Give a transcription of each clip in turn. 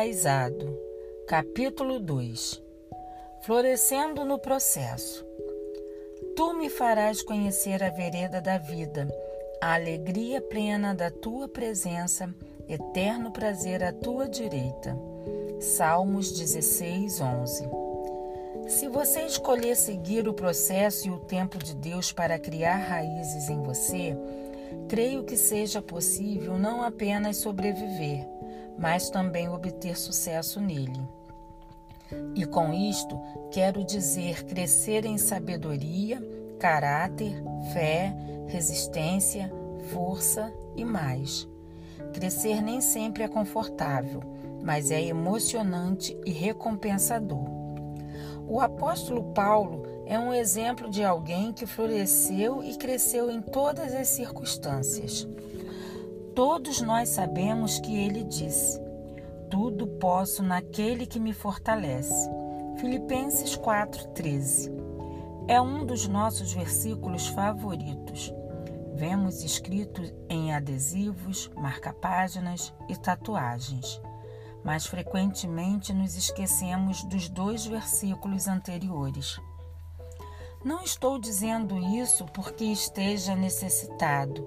Enraizado, capítulo 2 Florescendo no processo. Tu me farás conhecer a vereda da vida, a alegria plena da tua presença, eterno prazer à tua direita. Salmos 16, 11. Se você escolher seguir o processo e o tempo de Deus para criar raízes em você, creio que seja possível não apenas sobreviver, mas também obter sucesso nele. E com isto, quero dizer crescer em sabedoria, caráter, fé, resistência, força e mais. Crescer nem sempre é confortável, mas é emocionante e recompensador. O apóstolo Paulo é um exemplo de alguém que floresceu e cresceu em todas as circunstâncias. Todos nós sabemos que ele disse: Tudo posso naquele que me fortalece. Filipenses 4:13. É um dos nossos versículos favoritos. Vemos escrito em adesivos, marca-páginas e tatuagens mas frequentemente nos esquecemos dos dois versículos anteriores. Não estou dizendo isso porque esteja necessitado,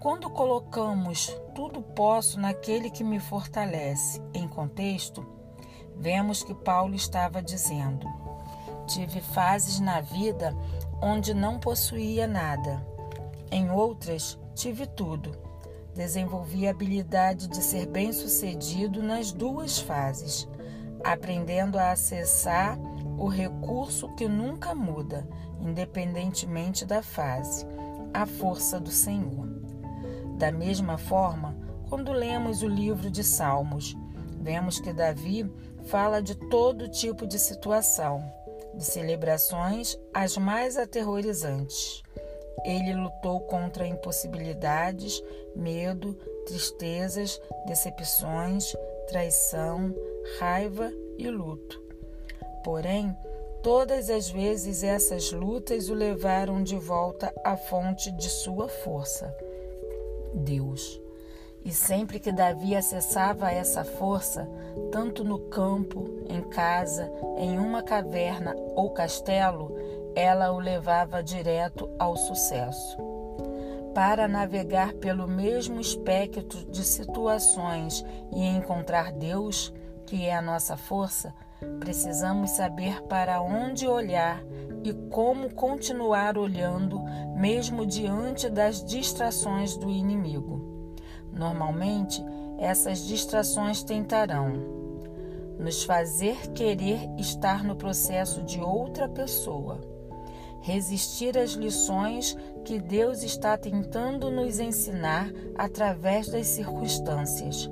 Quando colocamos tudo posso naquele que me fortalece em contexto, vemos que Paulo estava dizendo: Tive fases na vida onde não possuía nada. Em outras, tive tudo Desenvolvi a habilidade de ser bem-sucedido nas duas fases, aprendendo a acessar o recurso que nunca muda, independentemente da fase, a força do Senhor. Da mesma forma, quando lemos o livro de Salmos, vemos que Davi fala de todo tipo de situação, de celebrações as mais aterrorizantes. Ele lutou contra impossibilidades, medo, tristezas, decepções, traição, raiva e luto. Porém, todas as vezes essas lutas o levaram de volta à fonte de sua força, Deus. E sempre que Davi acessava essa força, tanto no campo, em casa, em uma caverna ou castelo, ela o levava direto ao sucesso. Para navegar pelo mesmo espectro de situações e encontrar Deus, que é a nossa força, precisamos saber para onde olhar e como continuar olhando, mesmo diante das distrações do inimigo. Normalmente, essas distrações tentarão nos fazer querer estar no processo de outra pessoa resistir às lições que Deus está tentando nos ensinar através das circunstâncias,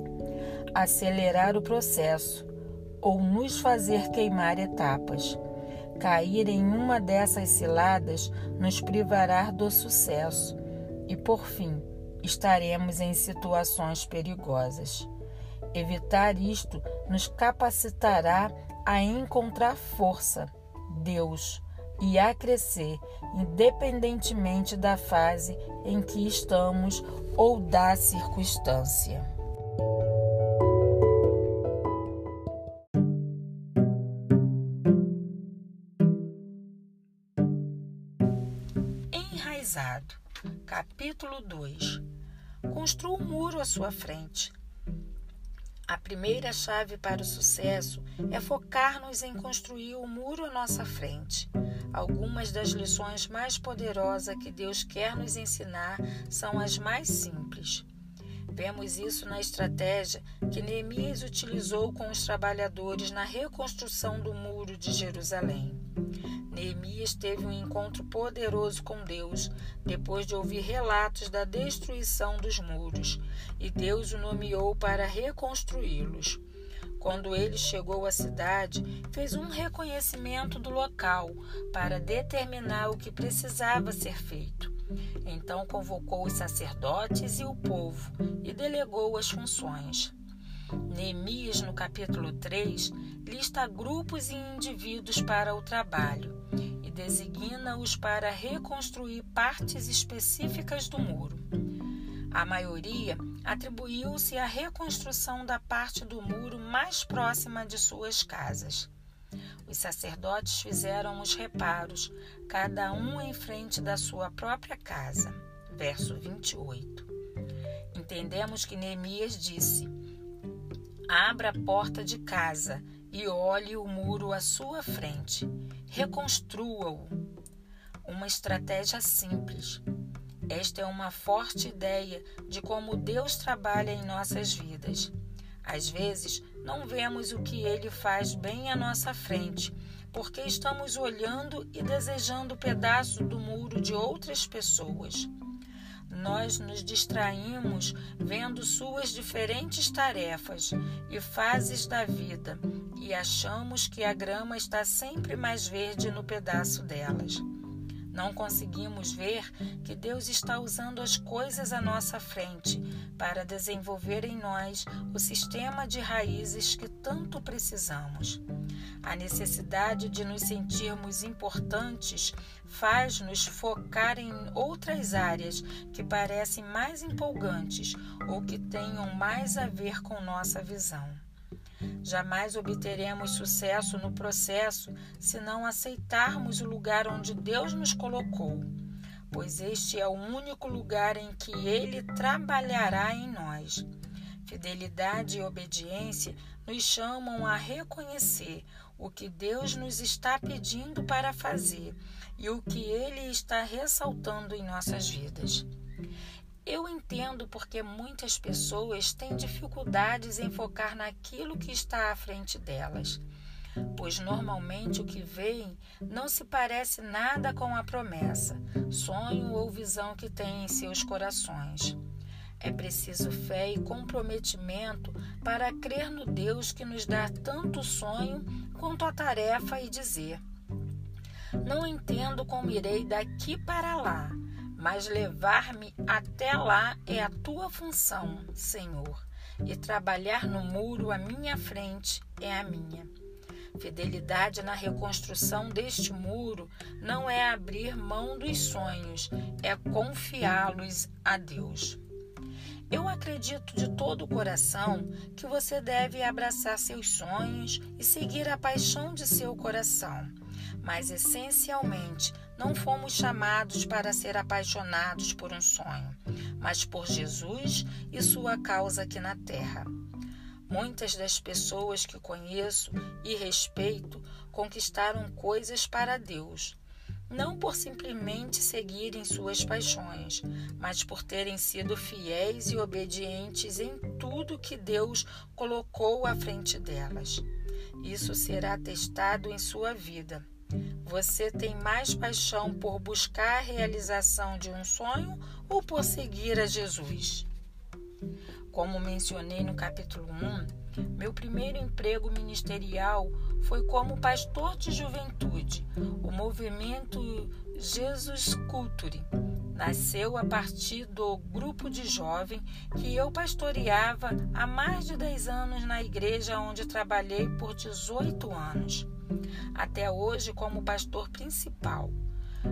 acelerar o processo ou nos fazer queimar etapas. Cair em uma dessas ciladas nos privará do sucesso e, por fim, estaremos em situações perigosas. Evitar isto nos capacitará a encontrar força, Deus, e a crescer, independentemente da fase em que estamos ou da circunstância. Capítulo 2 Construa um muro à sua frente a primeira chave para o sucesso é focar-nos em construir o muro à nossa frente. Algumas das lições mais poderosas que Deus quer nos ensinar são as mais simples. Vemos isso na estratégia que Neemias utilizou com os trabalhadores na reconstrução do muro de Jerusalém. Neemias teve um encontro poderoso com Deus depois de ouvir relatos da destruição dos muros, e Deus o nomeou para reconstruí-los. Quando ele chegou à cidade, fez um reconhecimento do local para determinar o que precisava ser feito. Então convocou os sacerdotes e o povo e delegou as funções. Neemias, no capítulo 3, lista grupos e indivíduos para o trabalho e designa-os para reconstruir partes específicas do muro. A maioria atribuiu-se à reconstrução da parte do muro mais próxima de suas casas. Os sacerdotes fizeram os reparos, cada um em frente da sua própria casa. Verso 28. Entendemos que Neemias disse: Abra a porta de casa e olhe o muro à sua frente. Reconstrua-o. Uma estratégia simples. Esta é uma forte ideia de como Deus trabalha em nossas vidas. Às vezes, não vemos o que ele faz bem à nossa frente, porque estamos olhando e desejando pedaços do muro de outras pessoas nós nos distraímos vendo suas diferentes tarefas e fases da vida e achamos que a grama está sempre mais verde no pedaço delas. Não conseguimos ver que Deus está usando as coisas à nossa frente para desenvolver em nós o sistema de raízes que tanto precisamos. A necessidade de nos sentirmos importantes faz-nos focar em outras áreas que parecem mais empolgantes ou que tenham mais a ver com nossa visão. Jamais obteremos sucesso no processo se não aceitarmos o lugar onde Deus nos colocou, pois este é o único lugar em que Ele trabalhará em nós. Fidelidade e obediência nos chamam a reconhecer o que Deus nos está pedindo para fazer e o que Ele está ressaltando em nossas vidas. Eu entendo porque muitas pessoas têm dificuldades em focar naquilo que está à frente delas, pois normalmente o que veem não se parece nada com a promessa, sonho ou visão que têm em seus corações. É preciso fé e comprometimento para crer no Deus que nos dá tanto sonho quanto a tarefa e dizer: Não entendo como irei daqui para lá mas levar-me até lá é a tua função, Senhor, e trabalhar no muro à minha frente é a minha. Fidelidade na reconstrução deste muro não é abrir mão dos sonhos, é confiá-los a Deus. Eu acredito de todo o coração que você deve abraçar seus sonhos e seguir a paixão de seu coração mas essencialmente não fomos chamados para ser apaixonados por um sonho, mas por Jesus e sua causa aqui na terra. Muitas das pessoas que conheço e respeito conquistaram coisas para Deus, não por simplesmente seguirem suas paixões, mas por terem sido fiéis e obedientes em tudo que Deus colocou à frente delas. Isso será testado em sua vida você tem mais paixão por buscar a realização de um sonho ou por seguir a Jesus? Como mencionei no capítulo 1, meu primeiro emprego ministerial foi como pastor de juventude. O movimento Jesus Culture nasceu a partir do grupo de jovem que eu pastoreava há mais de 10 anos na igreja onde trabalhei por 18 anos até hoje como pastor principal.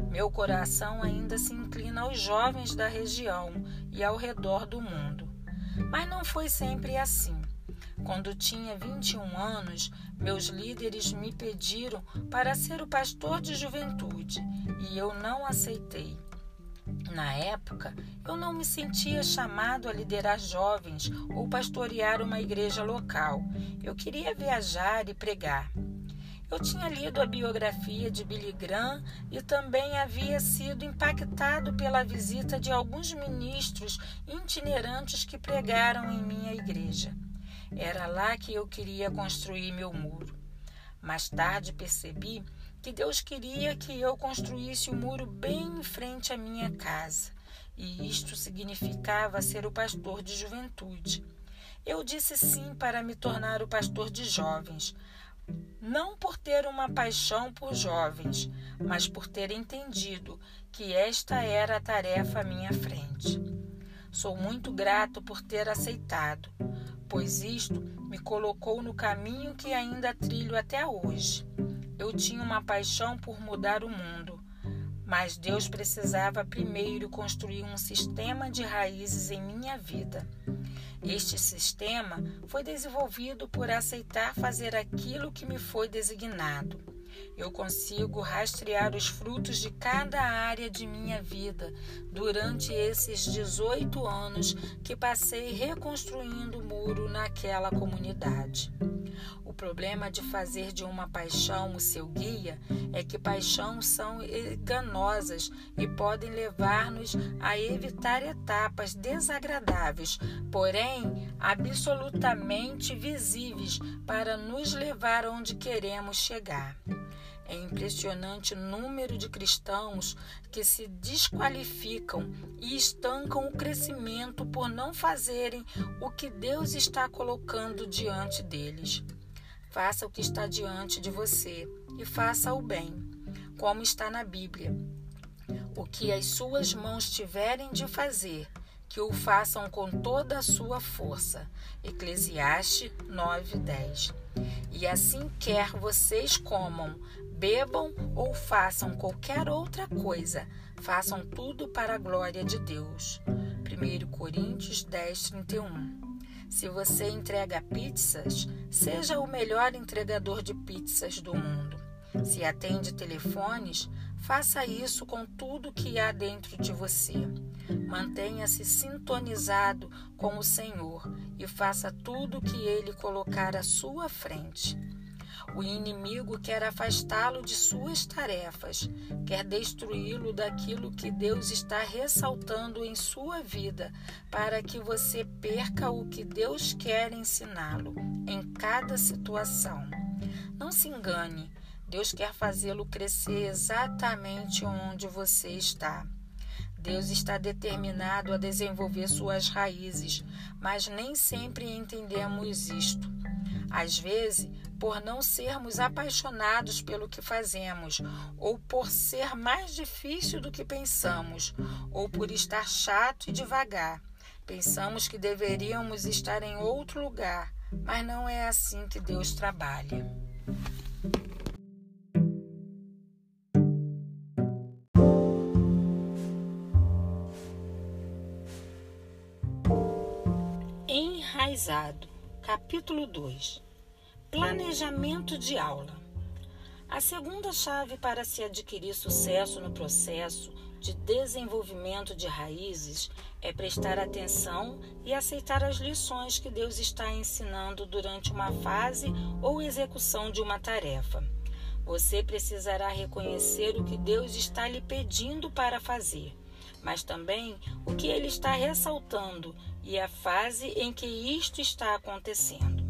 Meu coração ainda se inclina aos jovens da região e ao redor do mundo. Mas não foi sempre assim. Quando tinha 21 anos, meus líderes me pediram para ser o pastor de juventude e eu não aceitei. Na época, eu não me sentia chamado a liderar jovens ou pastorear uma igreja local. Eu queria viajar e pregar. Eu tinha lido a biografia de Billy Graham e também havia sido impactado pela visita de alguns ministros itinerantes que pregaram em minha igreja. Era lá que eu queria construir meu muro. Mais tarde percebi que Deus queria que eu construísse o um muro bem em frente à minha casa, e isto significava ser o pastor de juventude. Eu disse sim para me tornar o pastor de jovens, não por ter uma paixão por jovens, mas por ter entendido que esta era a tarefa à minha frente. Sou muito grato por ter aceitado, pois isto me colocou no caminho que ainda trilho até hoje. Eu tinha uma paixão por mudar o mundo, mas Deus precisava primeiro construir um sistema de raízes em minha vida. Este sistema foi desenvolvido por aceitar fazer aquilo que me foi designado. Eu consigo rastrear os frutos de cada área de minha vida durante esses 18 anos que passei reconstruindo o muro naquela comunidade. O problema de fazer de uma paixão o seu guia é que paixões são enganosas e podem levar-nos a evitar etapas desagradáveis, porém absolutamente visíveis para nos levar onde queremos chegar. É impressionante o número de cristãos que se desqualificam e estancam o crescimento por não fazerem o que Deus está colocando diante deles. Faça o que está diante de você e faça o bem, como está na Bíblia. O que as suas mãos tiverem de fazer, que o façam com toda a sua força. Eclesiastes 9:10. E assim quer vocês comam, bebam ou façam qualquer outra coisa, façam tudo para a glória de Deus. 1 Coríntios 10, 31. Se você entrega pizzas, seja o melhor entregador de pizzas do mundo. Se atende telefones, faça isso com tudo que há dentro de você. Mantenha-se sintonizado com o Senhor e faça tudo que ele colocar à sua frente. O inimigo quer afastá-lo de suas tarefas, quer destruí-lo daquilo que Deus está ressaltando em sua vida, para que você perca o que Deus quer ensiná-lo em cada situação. Não se engane, Deus quer fazê-lo crescer exatamente onde você está. Deus está determinado a desenvolver suas raízes, mas nem sempre entendemos isto. Às vezes, por não sermos apaixonados pelo que fazemos, ou por ser mais difícil do que pensamos, ou por estar chato e devagar. Pensamos que deveríamos estar em outro lugar, mas não é assim que Deus trabalha. Enraizado, capítulo 2 Planejamento de aula. A segunda chave para se adquirir sucesso no processo de desenvolvimento de raízes é prestar atenção e aceitar as lições que Deus está ensinando durante uma fase ou execução de uma tarefa. Você precisará reconhecer o que Deus está lhe pedindo para fazer, mas também o que ele está ressaltando e a fase em que isto está acontecendo.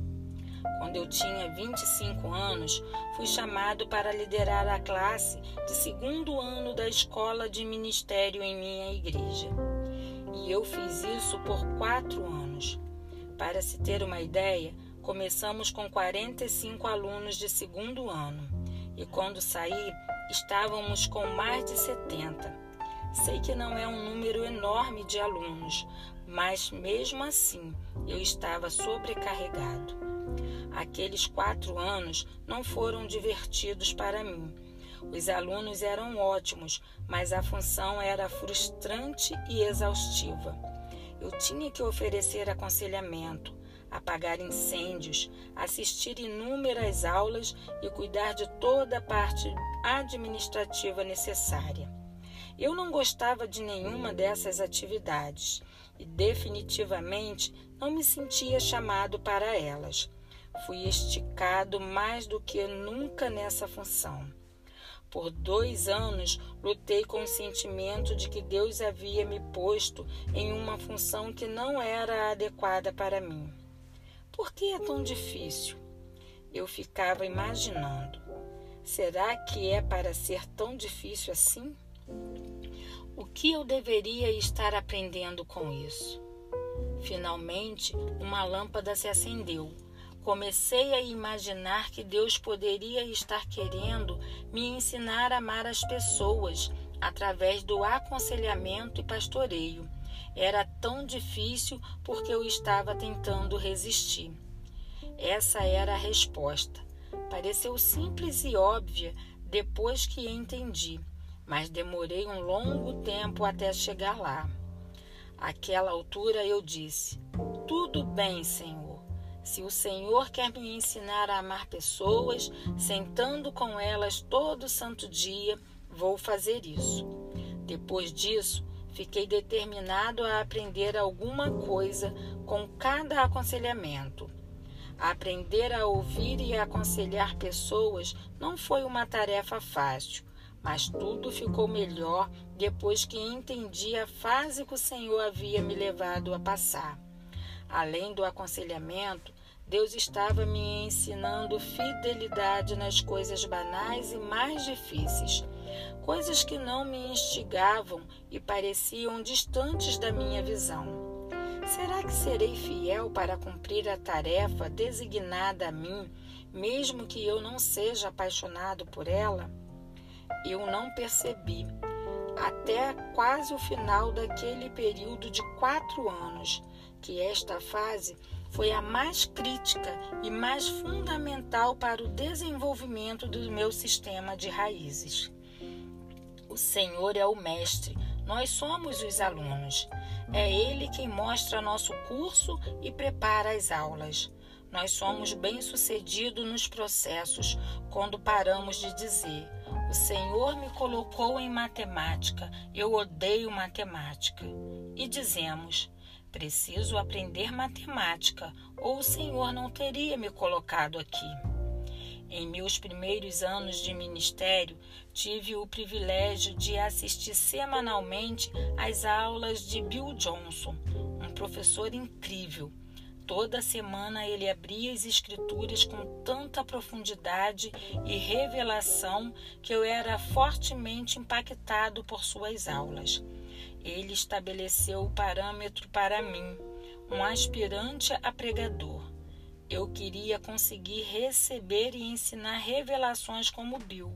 Quando eu tinha 25 anos, fui chamado para liderar a classe de segundo ano da escola de ministério em minha igreja. E eu fiz isso por quatro anos. Para se ter uma ideia, começamos com 45 alunos de segundo ano e quando saí, estávamos com mais de 70. Sei que não é um número enorme de alunos, mas mesmo assim eu estava sobrecarregado. Aqueles quatro anos não foram divertidos para mim. Os alunos eram ótimos, mas a função era frustrante e exaustiva. Eu tinha que oferecer aconselhamento, apagar incêndios, assistir inúmeras aulas e cuidar de toda a parte administrativa necessária. Eu não gostava de nenhuma dessas atividades e definitivamente não me sentia chamado para elas. Fui esticado mais do que nunca nessa função. Por dois anos lutei com o sentimento de que Deus havia me posto em uma função que não era adequada para mim. Por que é tão difícil? Eu ficava imaginando: será que é para ser tão difícil assim? O que eu deveria estar aprendendo com isso? Finalmente, uma lâmpada se acendeu. Comecei a imaginar que Deus poderia estar querendo me ensinar a amar as pessoas através do aconselhamento e pastoreio. Era tão difícil porque eu estava tentando resistir. Essa era a resposta. Pareceu simples e óbvia depois que entendi, mas demorei um longo tempo até chegar lá. Àquela altura eu disse: Tudo bem, Senhor. Se o Senhor quer me ensinar a amar pessoas, sentando com elas todo santo dia, vou fazer isso. Depois disso, fiquei determinado a aprender alguma coisa com cada aconselhamento. Aprender a ouvir e aconselhar pessoas não foi uma tarefa fácil, mas tudo ficou melhor depois que entendi a fase que o Senhor havia me levado a passar. Além do aconselhamento, Deus estava me ensinando fidelidade nas coisas banais e mais difíceis, coisas que não me instigavam e pareciam distantes da minha visão. Será que serei fiel para cumprir a tarefa designada a mim, mesmo que eu não seja apaixonado por ela? Eu não percebi, até quase o final daquele período de quatro anos, que esta fase foi a mais crítica e mais fundamental para o desenvolvimento do meu sistema de raízes. O Senhor é o Mestre, nós somos os alunos. É Ele quem mostra nosso curso e prepara as aulas. Nós somos bem-sucedidos nos processos quando paramos de dizer: O Senhor me colocou em matemática, eu odeio matemática. E dizemos: Preciso aprender matemática, ou o Senhor não teria me colocado aqui. Em meus primeiros anos de ministério, tive o privilégio de assistir semanalmente às aulas de Bill Johnson, um professor incrível. Toda semana ele abria as escrituras com tanta profundidade e revelação que eu era fortemente impactado por suas aulas. Ele estabeleceu o parâmetro para mim, um aspirante a pregador. Eu queria conseguir receber e ensinar revelações como Bill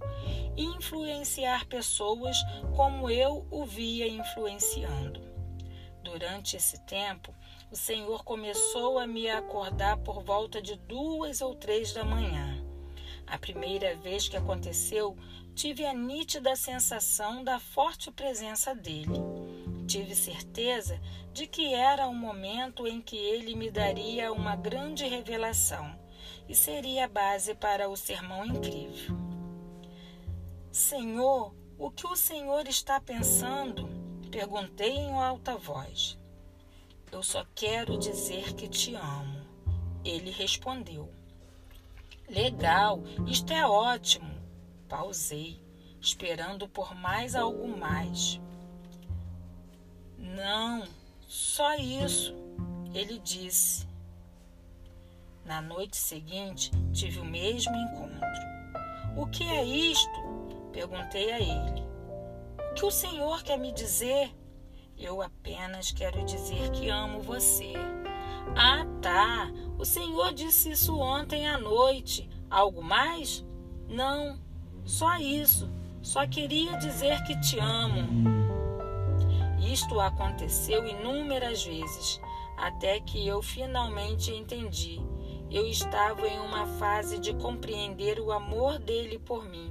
e influenciar pessoas como eu o via influenciando. Durante esse tempo, o Senhor começou a me acordar por volta de duas ou três da manhã. A primeira vez que aconteceu, tive a nítida sensação da forte presença dele. Tive certeza de que era o momento em que ele me daria uma grande revelação e seria a base para o sermão incrível. Senhor, o que o Senhor está pensando? Perguntei em alta voz. Eu só quero dizer que te amo. Ele respondeu. Legal, isto é ótimo. Pausei, esperando por mais algo mais. Não, só isso, ele disse. Na noite seguinte, tive o mesmo encontro. O que é isto? Perguntei a ele. O que o Senhor quer me dizer? Eu apenas quero dizer que amo você. Ah, tá. O Senhor disse isso ontem à noite. Algo mais? Não, só isso. Só queria dizer que te amo. Isto aconteceu inúmeras vezes, até que eu finalmente entendi. Eu estava em uma fase de compreender o amor dele por mim.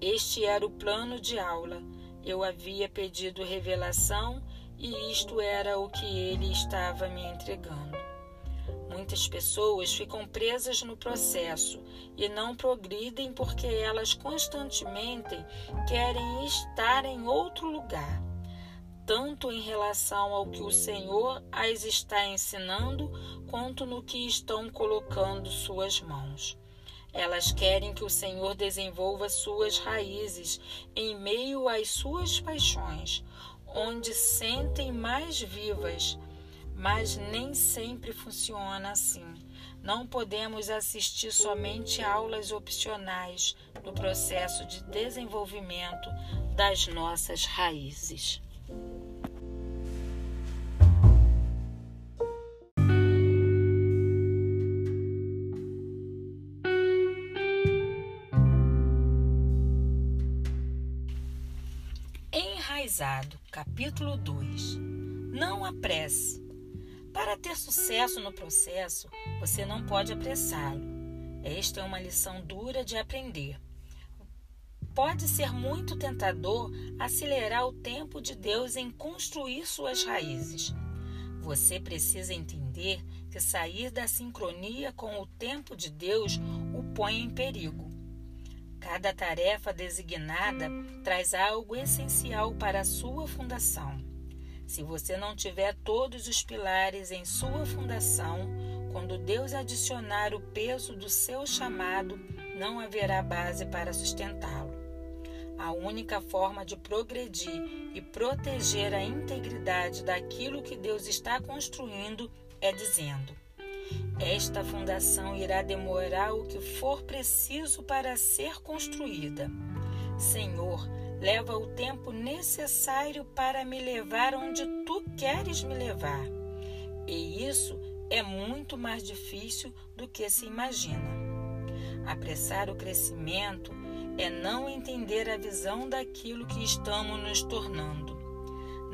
Este era o plano de aula. Eu havia pedido revelação e isto era o que ele estava me entregando. Muitas pessoas ficam presas no processo e não progridem porque elas constantemente querem estar em outro lugar tanto em relação ao que o Senhor as está ensinando, quanto no que estão colocando suas mãos. Elas querem que o Senhor desenvolva suas raízes em meio às suas paixões, onde sentem mais vivas, mas nem sempre funciona assim. Não podemos assistir somente aulas opcionais no processo de desenvolvimento das nossas raízes. Enraizado, capítulo 2. Não apresse para ter sucesso no processo, você não pode apressá-lo. Esta é uma lição dura de aprender. Pode ser muito tentador acelerar o tempo de Deus em construir suas raízes. Você precisa entender que sair da sincronia com o tempo de Deus o põe em perigo. Cada tarefa designada traz algo essencial para a sua fundação. Se você não tiver todos os pilares em sua fundação, quando Deus adicionar o peso do seu chamado, não haverá base para sustentá-lo. A única forma de progredir e proteger a integridade daquilo que Deus está construindo é dizendo: esta fundação irá demorar o que for preciso para ser construída. Senhor, leva o tempo necessário para me levar onde tu queres me levar. E isso é muito mais difícil do que se imagina. Apressar o crescimento é não entender a visão daquilo que estamos nos tornando.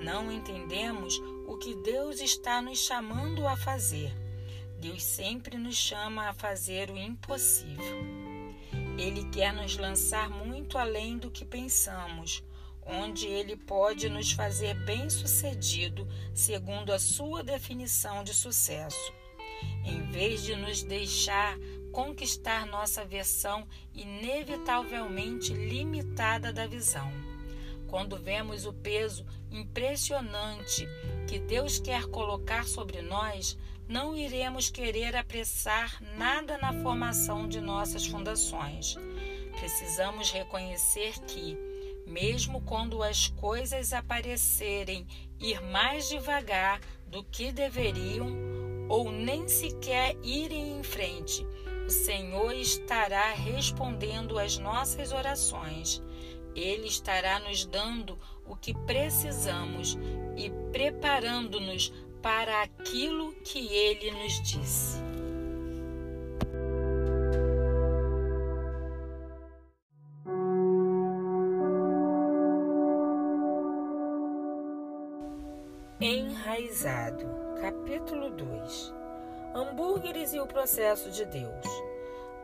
Não entendemos o que Deus está nos chamando a fazer Deus sempre nos chama a fazer o impossível. Ele quer nos lançar muito além do que pensamos, onde ele pode nos fazer bem-sucedido segundo a sua definição de sucesso. Em vez de nos deixar conquistar nossa versão inevitavelmente limitada da visão. Quando vemos o peso impressionante que Deus quer colocar sobre nós, não iremos querer apressar nada na formação de nossas fundações. Precisamos reconhecer que, mesmo quando as coisas aparecerem ir mais devagar do que deveriam, ou nem sequer irem em frente, o Senhor estará respondendo às nossas orações. Ele estará nos dando o que precisamos e preparando-nos para aquilo que ele nos disse. Enraizado, capítulo 2 Hambúrgueres e o processo de Deus.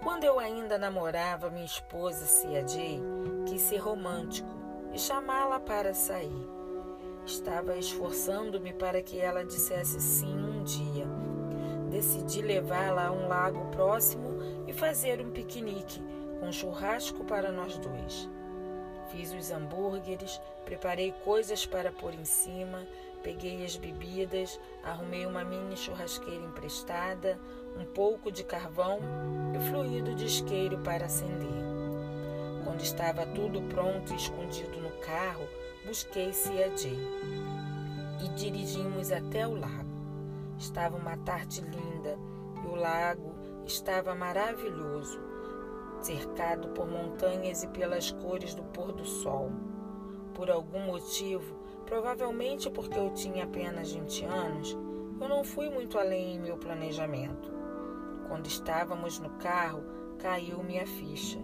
Quando eu ainda namorava minha esposa Cia Jay, quis ser romântico e chamá-la para sair. Estava esforçando-me para que ela dissesse sim um dia. Decidi levá-la a um lago próximo e fazer um piquenique com churrasco para nós dois. Fiz os hambúrgueres, preparei coisas para pôr em cima, peguei as bebidas, arrumei uma mini churrasqueira emprestada, um pouco de carvão e fluido de isqueiro para acender. Quando estava tudo pronto e escondido no carro, busquei Cia Jay e dirigimos até o lago. Estava uma tarde linda e o lago estava maravilhoso, cercado por montanhas e pelas cores do pôr do sol. Por algum motivo, provavelmente porque eu tinha apenas 20 anos, eu não fui muito além em meu planejamento. Quando estávamos no carro, caiu minha ficha.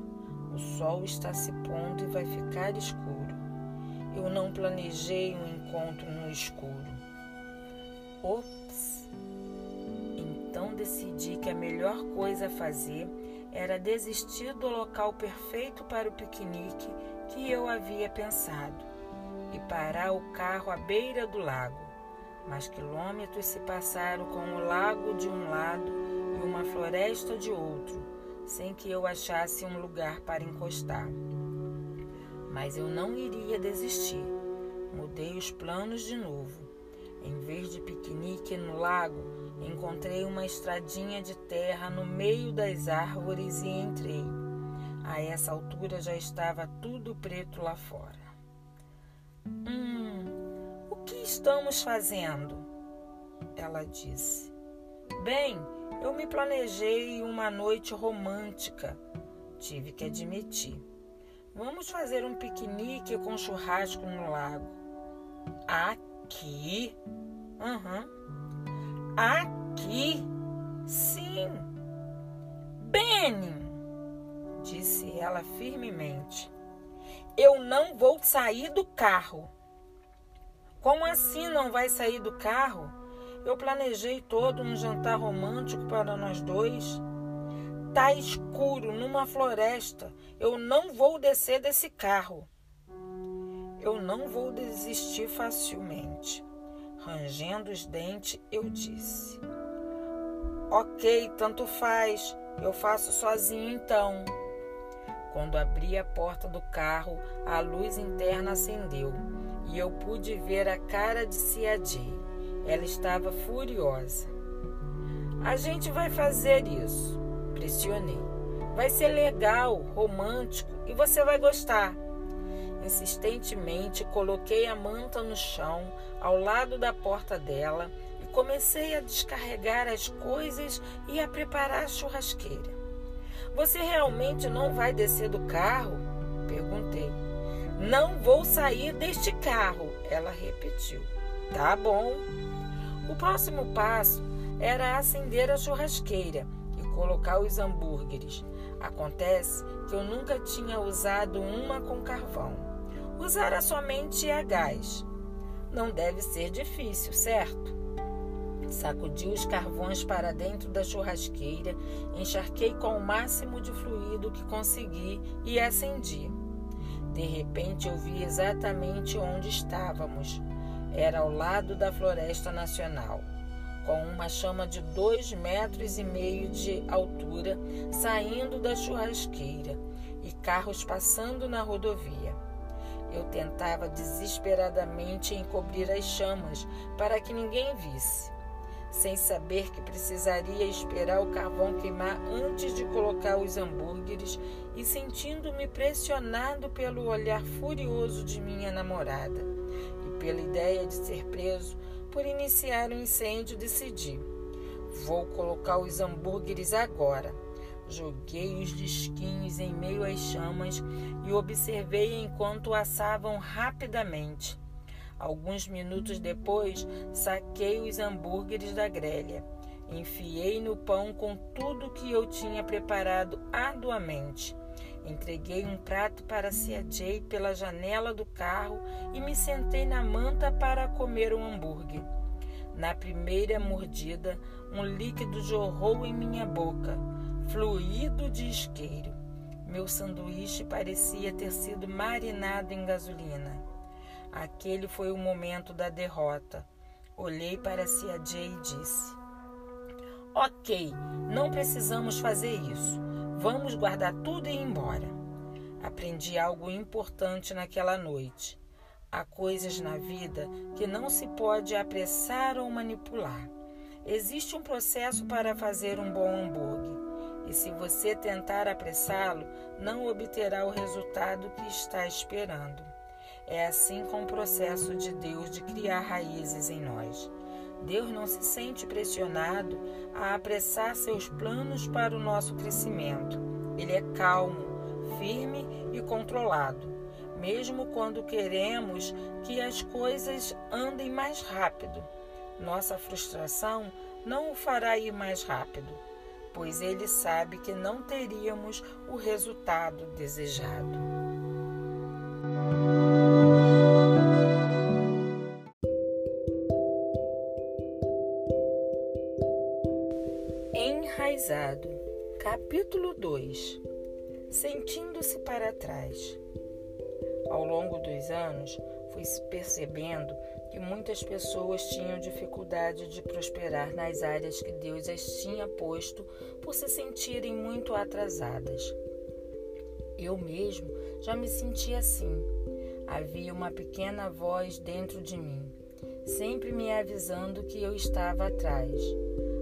O sol está se pondo e vai ficar escuro. Eu não planejei um encontro no escuro. Ops! Então decidi que a melhor coisa a fazer era desistir do local perfeito para o piquenique que eu havia pensado e parar o carro à beira do lago. Mas quilômetros se passaram com o lago de um lado e uma floresta de outro, sem que eu achasse um lugar para encostar mas eu não iria desistir. Mudei os planos de novo. Em vez de piquenique no lago, encontrei uma estradinha de terra no meio das árvores e entrei. A essa altura já estava tudo preto lá fora. Hum, o que estamos fazendo? Ela disse. Bem, eu me planejei uma noite romântica, tive que admitir. Vamos fazer um piquenique com churrasco no lago. Aqui? Uhum. Aqui? Sim. Benny, disse ela firmemente, eu não vou sair do carro. Como assim não vai sair do carro? Eu planejei todo um jantar romântico para nós dois. Tá escuro numa floresta. Eu não vou descer desse carro. Eu não vou desistir facilmente. Rangendo os dentes, eu disse: Ok, tanto faz. Eu faço sozinho então. Quando abri a porta do carro, a luz interna acendeu e eu pude ver a cara de Cia Ela estava furiosa. A gente vai fazer isso, pressionei. Vai ser legal, romântico e você vai gostar. Insistentemente coloquei a manta no chão, ao lado da porta dela, e comecei a descarregar as coisas e a preparar a churrasqueira. Você realmente não vai descer do carro? Perguntei. Não vou sair deste carro, ela repetiu. Tá bom. O próximo passo era acender a churrasqueira e colocar os hambúrgueres. Acontece que eu nunca tinha usado uma com carvão usara somente a gás. Não deve ser difícil, certo? Sacudi os carvões para dentro da churrasqueira, encharquei com o máximo de fluido que consegui e acendi. De repente eu vi exatamente onde estávamos. Era ao lado da Floresta Nacional, com uma chama de dois metros e meio de altura saindo da churrasqueira e carros passando na rodovia. Eu tentava desesperadamente encobrir as chamas para que ninguém visse, sem saber que precisaria esperar o carvão queimar antes de colocar os hambúrgueres e sentindo-me pressionado pelo olhar furioso de minha namorada e pela ideia de ser preso por iniciar o um incêndio, decidi: vou colocar os hambúrgueres agora Joguei os disquinhos em meio às chamas e observei enquanto assavam rapidamente. Alguns minutos depois, saquei os hambúrgueres da grelha. Enfiei no pão com tudo que eu tinha preparado arduamente. Entreguei um prato para Cia Jay pela janela do carro e me sentei na manta para comer um hambúrguer. Na primeira mordida, um líquido jorrou em minha boca fluido de isqueiro. Meu sanduíche parecia ter sido marinado em gasolina. Aquele foi o momento da derrota. Olhei para Cia e disse: Ok, não precisamos fazer isso. Vamos guardar tudo e ir embora. Aprendi algo importante naquela noite. Há coisas na vida que não se pode apressar ou manipular. Existe um processo para fazer um bom hambúrguer. E se você tentar apressá-lo, não obterá o resultado que está esperando. É assim com o processo de Deus de criar raízes em nós. Deus não se sente pressionado a apressar seus planos para o nosso crescimento. Ele é calmo, firme e controlado, mesmo quando queremos que as coisas andem mais rápido. Nossa frustração não o fará ir mais rápido pois ele sabe que não teríamos o resultado desejado. Enraizado, capítulo 2 Sentindo-se para trás. Ao longo dos anos, fui percebendo que muitas pessoas tinham dificuldade de prosperar nas áreas que Deus as tinha posto por se sentirem muito atrasadas. Eu mesmo já me sentia assim. Havia uma pequena voz dentro de mim, sempre me avisando que eu estava atrás.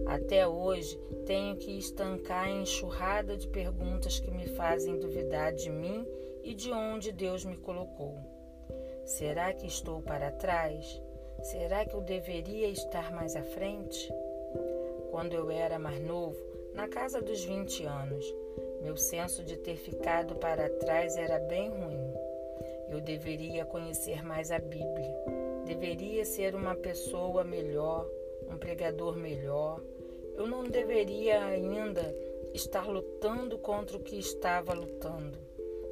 Até hoje tenho que estancar a enxurrada de perguntas que me fazem duvidar de mim e de onde Deus me colocou. Será que estou para trás? Será que eu deveria estar mais à frente? Quando eu era mais novo, na casa dos 20 anos, meu senso de ter ficado para trás era bem ruim. Eu deveria conhecer mais a Bíblia. Deveria ser uma pessoa melhor, um pregador melhor. Eu não deveria ainda estar lutando contra o que estava lutando.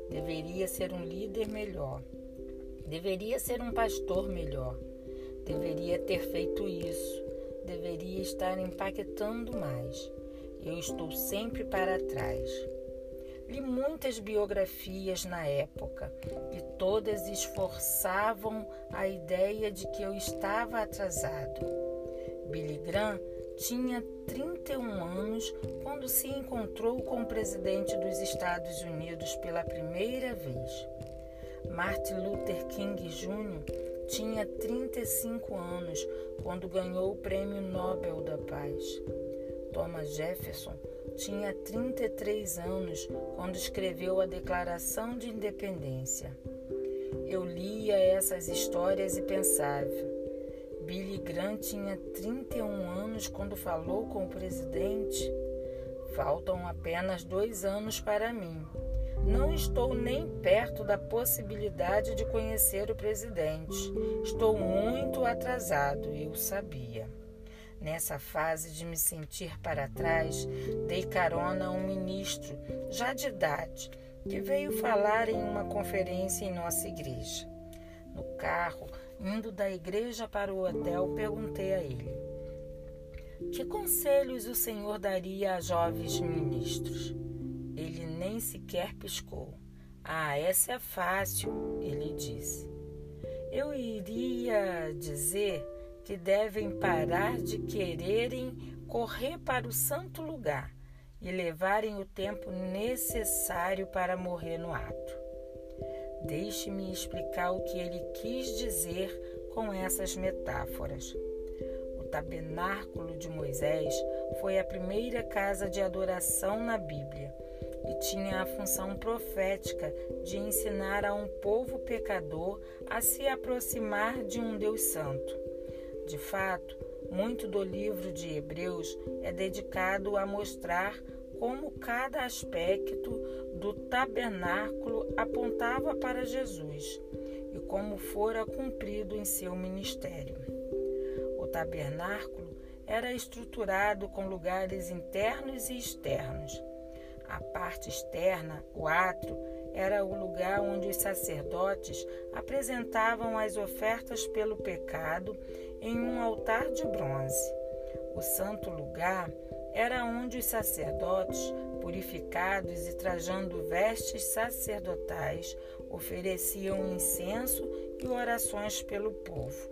Deveria ser um líder melhor. Deveria ser um pastor melhor. Deveria ter feito isso. Deveria estar impactando mais. Eu estou sempre para trás. Li muitas biografias na época e todas esforçavam a ideia de que eu estava atrasado. Billy Graham tinha 31 anos quando se encontrou com o presidente dos Estados Unidos pela primeira vez. Martin Luther King Jr. tinha 35 anos quando ganhou o Prêmio Nobel da Paz. Thomas Jefferson tinha 33 anos quando escreveu a Declaração de Independência. Eu lia essas histórias e pensava: Billy Graham tinha 31 anos quando falou com o presidente. Faltam apenas dois anos para mim. Não estou nem perto da possibilidade de conhecer o presidente. Estou muito atrasado, eu sabia. Nessa fase de me sentir para trás, dei carona a um ministro, já de idade, que veio falar em uma conferência em nossa igreja. No carro, indo da igreja para o hotel, perguntei a ele: Que conselhos o senhor daria a jovens ministros? Ele nem sequer piscou. Ah, essa é fácil, ele disse. Eu iria dizer que devem parar de quererem correr para o santo lugar e levarem o tempo necessário para morrer no ato. Deixe-me explicar o que ele quis dizer com essas metáforas. O tabernáculo de Moisés foi a primeira casa de adoração na Bíblia e tinha a função profética de ensinar a um povo pecador a se aproximar de um Deus Santo. De fato, muito do livro de Hebreus é dedicado a mostrar como cada aspecto do tabernáculo apontava para Jesus e como fora cumprido em seu ministério. O tabernáculo era estruturado com lugares internos e externos. A parte externa, o átrio, era o lugar onde os sacerdotes apresentavam as ofertas pelo pecado em um altar de bronze. O santo lugar era onde os sacerdotes, purificados e trajando vestes sacerdotais, ofereciam incenso e orações pelo povo.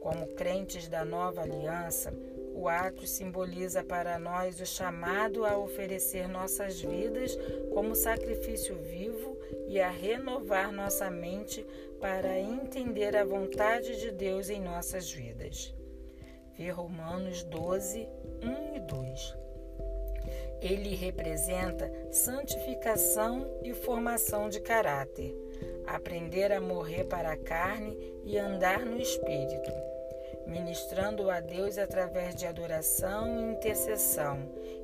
Como crentes da nova aliança, o ato simboliza para nós o chamado a oferecer nossas vidas como sacrifício vivo e a renovar nossa mente para entender a vontade de Deus em nossas vidas. Vê Romanos 12, 1 e 2. Ele representa santificação e formação de caráter, aprender a morrer para a carne e andar no espírito, ministrando a Deus através de adoração e intercessão,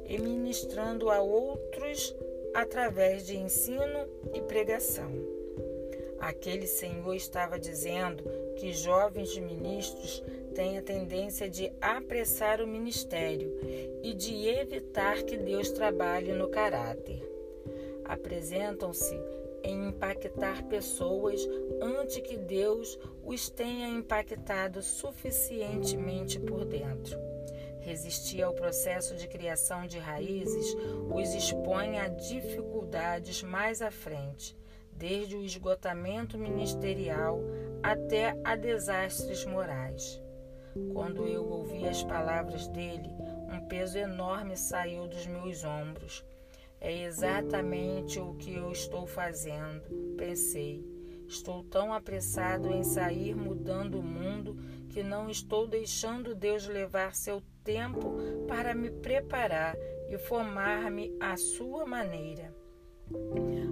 e ministrando a outros através de ensino e pregação. Aquele senhor estava dizendo que jovens ministros têm a tendência de apressar o ministério e de evitar que Deus trabalhe no caráter. Apresentam-se em impactar pessoas antes que Deus os tenha impactado suficientemente por dentro. Resistir ao processo de criação de raízes os expõe a dificuldades mais à frente desde o esgotamento ministerial até a desastres morais. Quando eu ouvi as palavras dele, um peso enorme saiu dos meus ombros. É exatamente o que eu estou fazendo, pensei. Estou tão apressado em sair mudando o mundo que não estou deixando Deus levar seu tempo para me preparar e formar-me à sua maneira.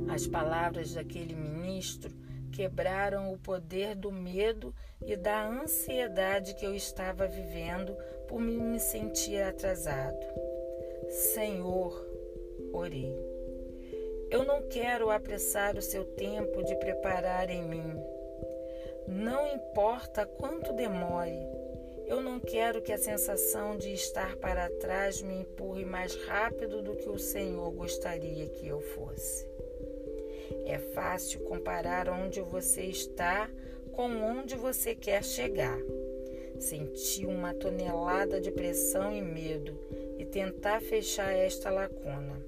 As palavras daquele ministro quebraram o poder do medo e da ansiedade que eu estava vivendo por me sentir atrasado. Senhor, orei. Eu não quero apressar o seu tempo de preparar em mim. Não importa quanto demore, eu não quero que a sensação de estar para trás me empurre mais rápido do que o Senhor gostaria que eu fosse. É fácil comparar onde você está com onde você quer chegar. sentir uma tonelada de pressão e medo e tentar fechar esta lacuna.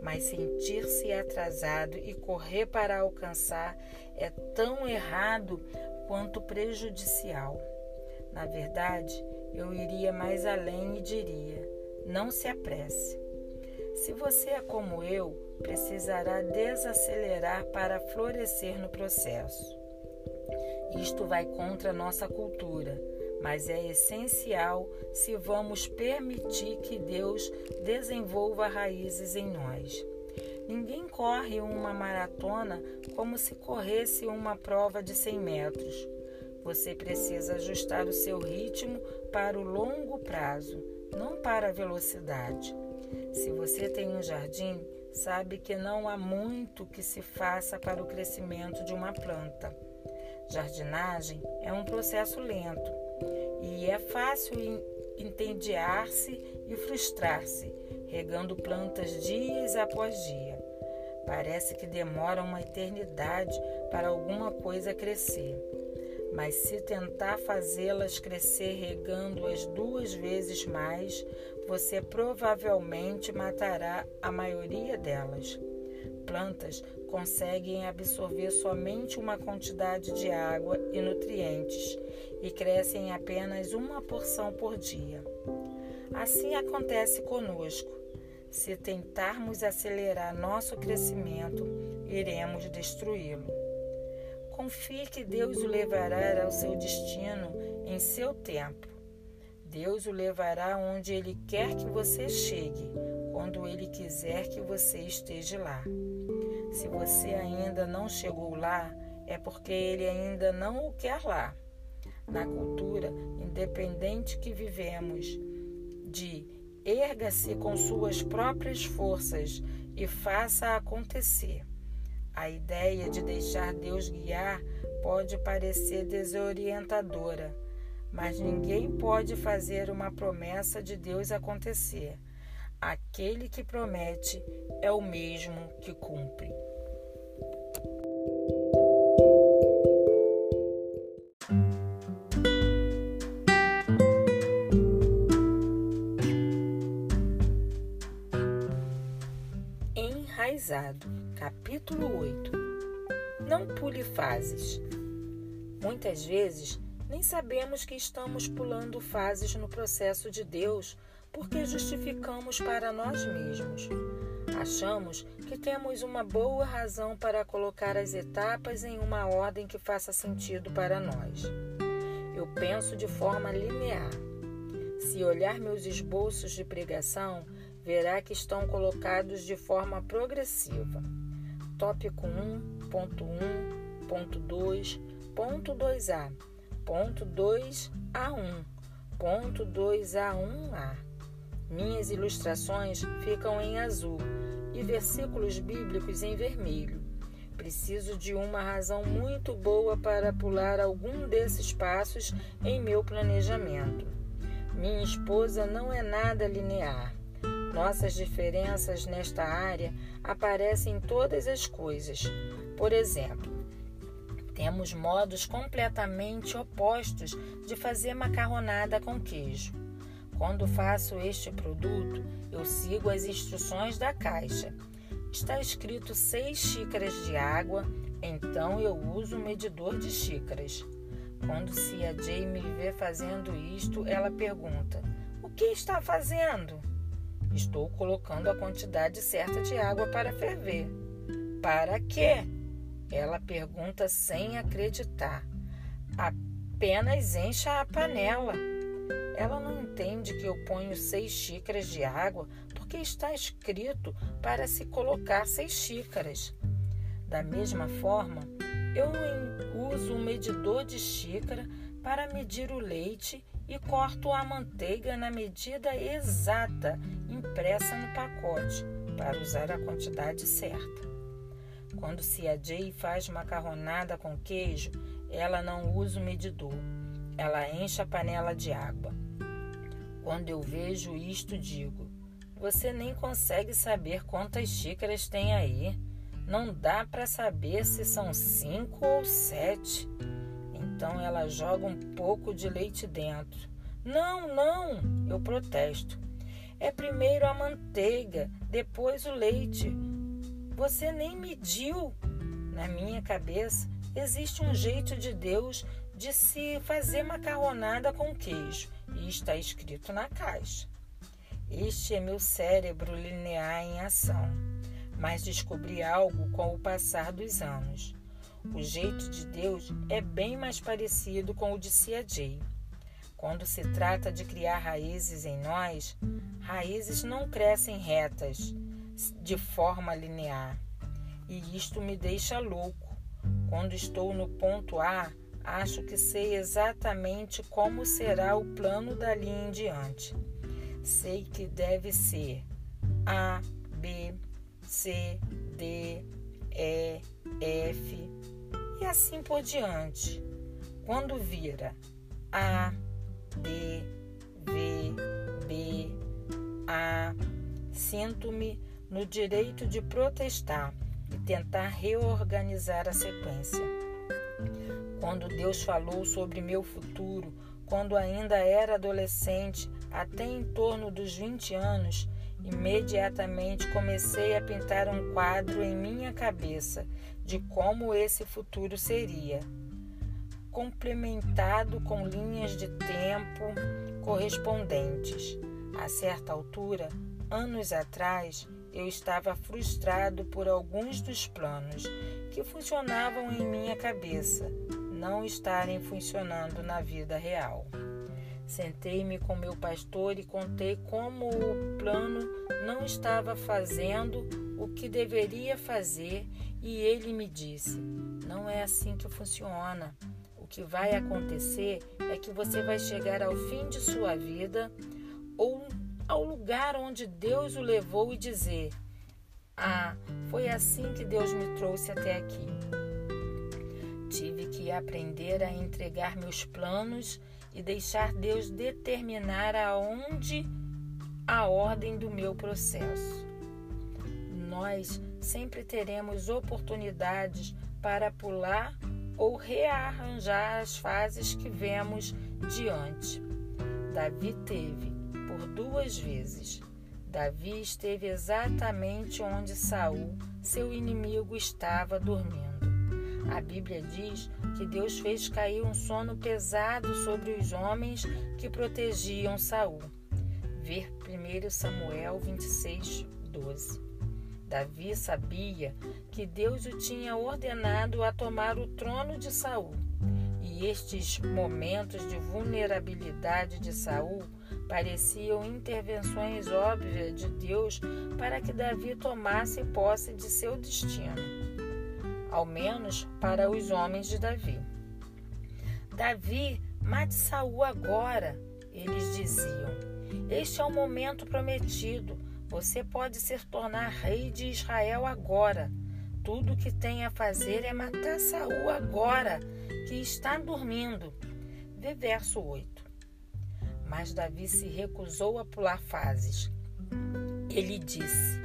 Mas sentir-se atrasado e correr para alcançar é tão errado quanto prejudicial. Na verdade, eu iria mais além e diria: não se apresse. Se você é como eu, precisará desacelerar para florescer no processo. Isto vai contra nossa cultura, mas é essencial se vamos permitir que Deus desenvolva raízes em nós. Ninguém corre uma maratona como se corresse uma prova de 100 metros. Você precisa ajustar o seu ritmo para o longo prazo, não para a velocidade. Se você tem um jardim, sabe que não há muito que se faça para o crescimento de uma planta. Jardinagem é um processo lento e é fácil entediar-se e frustrar-se, regando plantas dias após dia. Parece que demora uma eternidade para alguma coisa crescer. Mas se tentar fazê-las crescer regando-as duas vezes mais, você provavelmente matará a maioria delas. Plantas conseguem absorver somente uma quantidade de água e nutrientes e crescem apenas uma porção por dia. Assim acontece conosco. Se tentarmos acelerar nosso crescimento, iremos destruí-lo. Confie que Deus o levará ao seu destino em seu tempo. Deus o levará onde Ele quer que você chegue, quando Ele quiser que você esteja lá. Se você ainda não chegou lá, é porque Ele ainda não o quer lá. Na cultura independente que vivemos, de erga-se com suas próprias forças e faça acontecer. A ideia de deixar Deus guiar pode parecer desorientadora, mas ninguém pode fazer uma promessa de Deus acontecer. Aquele que promete é o mesmo que cumpre. Enraizado, capítulo 8 Não pule fases. Muitas vezes nem sabemos que estamos pulando fases no processo de Deus porque justificamos para nós mesmos. Achamos que temos uma boa razão para colocar as etapas em uma ordem que faça sentido para nós. Eu penso de forma linear. Se olhar meus esboços de pregação, verá que estão colocados de forma progressiva. Tópico 1, ponto 1, ponto 2, ponto 2A, ponto 2A1, ponto 2A1A. Minhas ilustrações ficam em azul e versículos bíblicos em vermelho. Preciso de uma razão muito boa para pular algum desses passos em meu planejamento. Minha esposa não é nada linear. Nossas diferenças nesta área aparecem em todas as coisas. Por exemplo, temos modos completamente opostos de fazer macarronada com queijo. Quando faço este produto, eu sigo as instruções da caixa. Está escrito 6 xícaras de água, então eu uso o medidor de xícaras. Quando Cia Jay me vê fazendo isto, ela pergunta: O que está fazendo? Estou colocando a quantidade certa de água para ferver. Para quê? Ela pergunta sem acreditar. Apenas encha a panela. Ela não entende que eu ponho seis xícaras de água porque está escrito para se colocar seis xícaras. Da mesma forma, eu uso um medidor de xícara para medir o leite e corto a manteiga na medida exata impressa no pacote para usar a quantidade certa. Quando Cia Jay faz macarronada com queijo, ela não usa o medidor. Ela enche a panela de água. Quando eu vejo isto, digo: Você nem consegue saber quantas xícaras tem aí. Não dá para saber se são cinco ou sete. Então ela joga um pouco de leite dentro. Não, não, eu protesto. É primeiro a manteiga, depois o leite. Você nem mediu. Na minha cabeça, existe um jeito de Deus de se fazer macarronada com queijo, e está escrito na caixa. Este é meu cérebro linear em ação, mas descobri algo com o passar dos anos. O jeito de Deus é bem mais parecido com o de Cia Jay. Quando se trata de criar raízes em nós, raízes não crescem retas, de forma linear. E isto me deixa louco. Quando estou no ponto A, acho que sei exatamente como será o plano dali em diante. Sei que deve ser A, B, C, D, E, F e assim por diante. Quando vira A, D, V, B, A. Sinto-me no direito de protestar e tentar reorganizar a sequência. Quando Deus falou sobre meu futuro, quando ainda era adolescente, até em torno dos 20 anos, imediatamente comecei a pintar um quadro em minha cabeça de como esse futuro seria complementado com linhas de tempo correspondentes. A certa altura, anos atrás, eu estava frustrado por alguns dos planos que funcionavam em minha cabeça não estarem funcionando na vida real. Sentei-me com meu pastor e contei como o plano não estava fazendo o que deveria fazer, e ele me disse: Não é assim que funciona que vai acontecer é que você vai chegar ao fim de sua vida ou ao lugar onde Deus o levou e dizer: Ah, foi assim que Deus me trouxe até aqui. Tive que aprender a entregar meus planos e deixar Deus determinar aonde a ordem do meu processo. Nós sempre teremos oportunidades para pular ou rearranjar as fases que vemos diante. Davi teve por duas vezes. Davi esteve exatamente onde Saul, seu inimigo, estava dormindo. A Bíblia diz que Deus fez cair um sono pesado sobre os homens que protegiam Saul. Ver 1 Samuel 26, 12. Davi sabia que Deus o tinha ordenado a tomar o trono de Saul. E estes momentos de vulnerabilidade de Saul pareciam intervenções óbvias de Deus para que Davi tomasse posse de seu destino, ao menos para os homens de Davi. Davi, mate Saul agora, eles diziam. Este é o momento prometido. Você pode se tornar rei de Israel agora. Tudo o que tem a fazer é matar Saul agora, que está dormindo. Vê verso 8. Mas Davi se recusou a pular fases. Ele disse: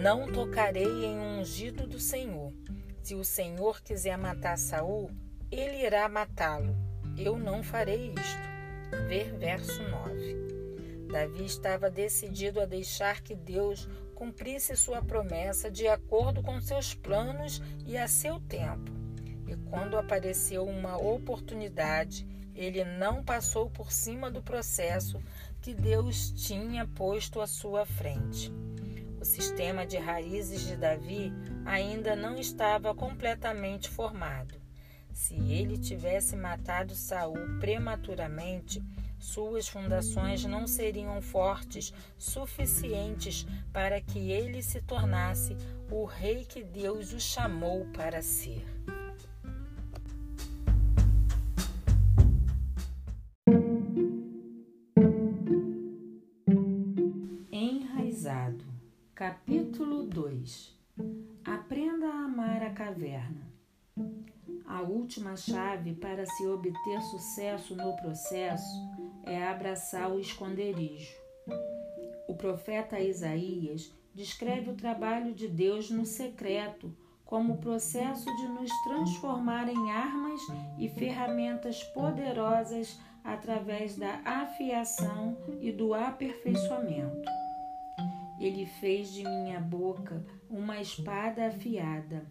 Não tocarei em um ungido do Senhor. Se o Senhor quiser matar Saul, ele irá matá-lo. Eu não farei isto. Ver verso 9. Davi estava decidido a deixar que Deus cumprisse sua promessa de acordo com seus planos e a seu tempo. E quando apareceu uma oportunidade, ele não passou por cima do processo que Deus tinha posto à sua frente. O sistema de raízes de Davi ainda não estava completamente formado. Se ele tivesse matado Saul prematuramente, suas fundações não seriam fortes suficientes para que ele se tornasse o rei que Deus o chamou para ser. Capítulo 2 Aprenda a amar a caverna. A última chave para se obter sucesso no processo é abraçar o esconderijo. O profeta Isaías descreve o trabalho de Deus no secreto como o processo de nos transformar em armas e ferramentas poderosas através da afiação e do aperfeiçoamento. Ele fez de minha boca uma espada afiada.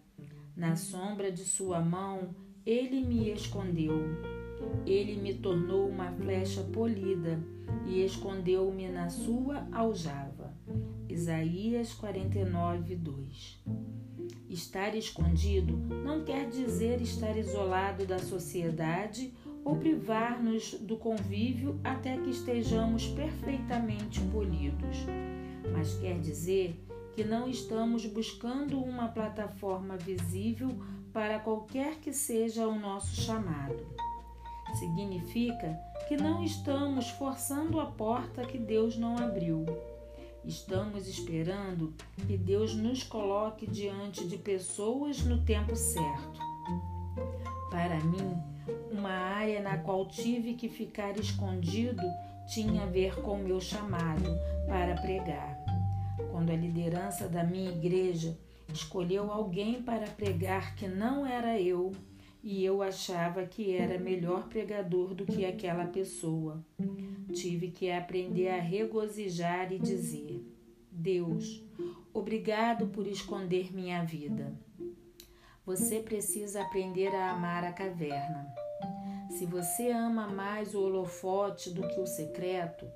Na sombra de sua mão, ele me escondeu. Ele me tornou uma flecha polida e escondeu-me na sua aljava. Isaías 49, 2 Estar escondido não quer dizer estar isolado da sociedade ou privar-nos do convívio até que estejamos perfeitamente polidos, mas quer dizer que não estamos buscando uma plataforma visível para qualquer que seja o nosso chamado. Significa que não estamos forçando a porta que Deus não abriu Estamos esperando que Deus nos coloque diante de pessoas no tempo certo. Para mim, uma área na qual tive que ficar escondido tinha a ver com meu chamado para pregar. Quando a liderança da minha igreja escolheu alguém para pregar que não era eu, e eu achava que era melhor pregador do que aquela pessoa. Tive que aprender a regozijar e dizer: Deus, obrigado por esconder minha vida. Você precisa aprender a amar a caverna. Se você ama mais o holofote do que o secreto,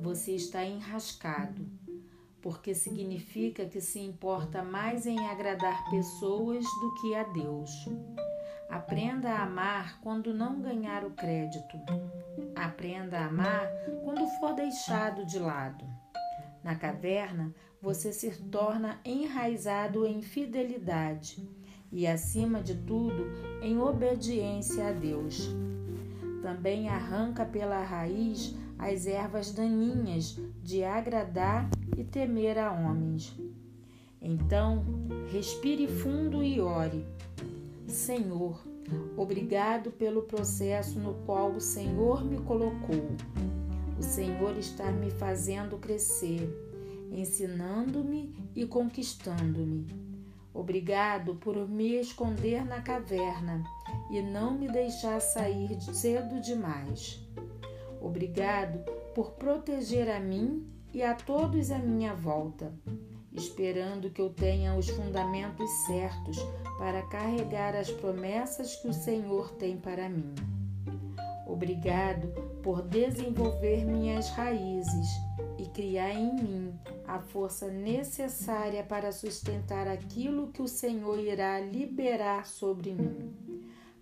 você está enrascado, porque significa que se importa mais em agradar pessoas do que a Deus. Aprenda a amar quando não ganhar o crédito. Aprenda a amar quando for deixado de lado. Na caverna, você se torna enraizado em fidelidade e, acima de tudo, em obediência a Deus. Também arranca pela raiz as ervas daninhas de agradar e temer a homens. Então, respire fundo e ore. Senhor, obrigado pelo processo no qual o Senhor me colocou. O Senhor está me fazendo crescer, ensinando-me e conquistando-me. Obrigado por me esconder na caverna e não me deixar sair cedo demais. Obrigado por proteger a mim e a todos à minha volta esperando que eu tenha os fundamentos certos para carregar as promessas que o Senhor tem para mim. Obrigado por desenvolver minhas raízes e criar em mim a força necessária para sustentar aquilo que o Senhor irá liberar sobre mim.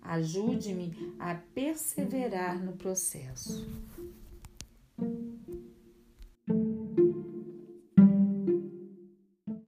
Ajude-me a perseverar no processo. Música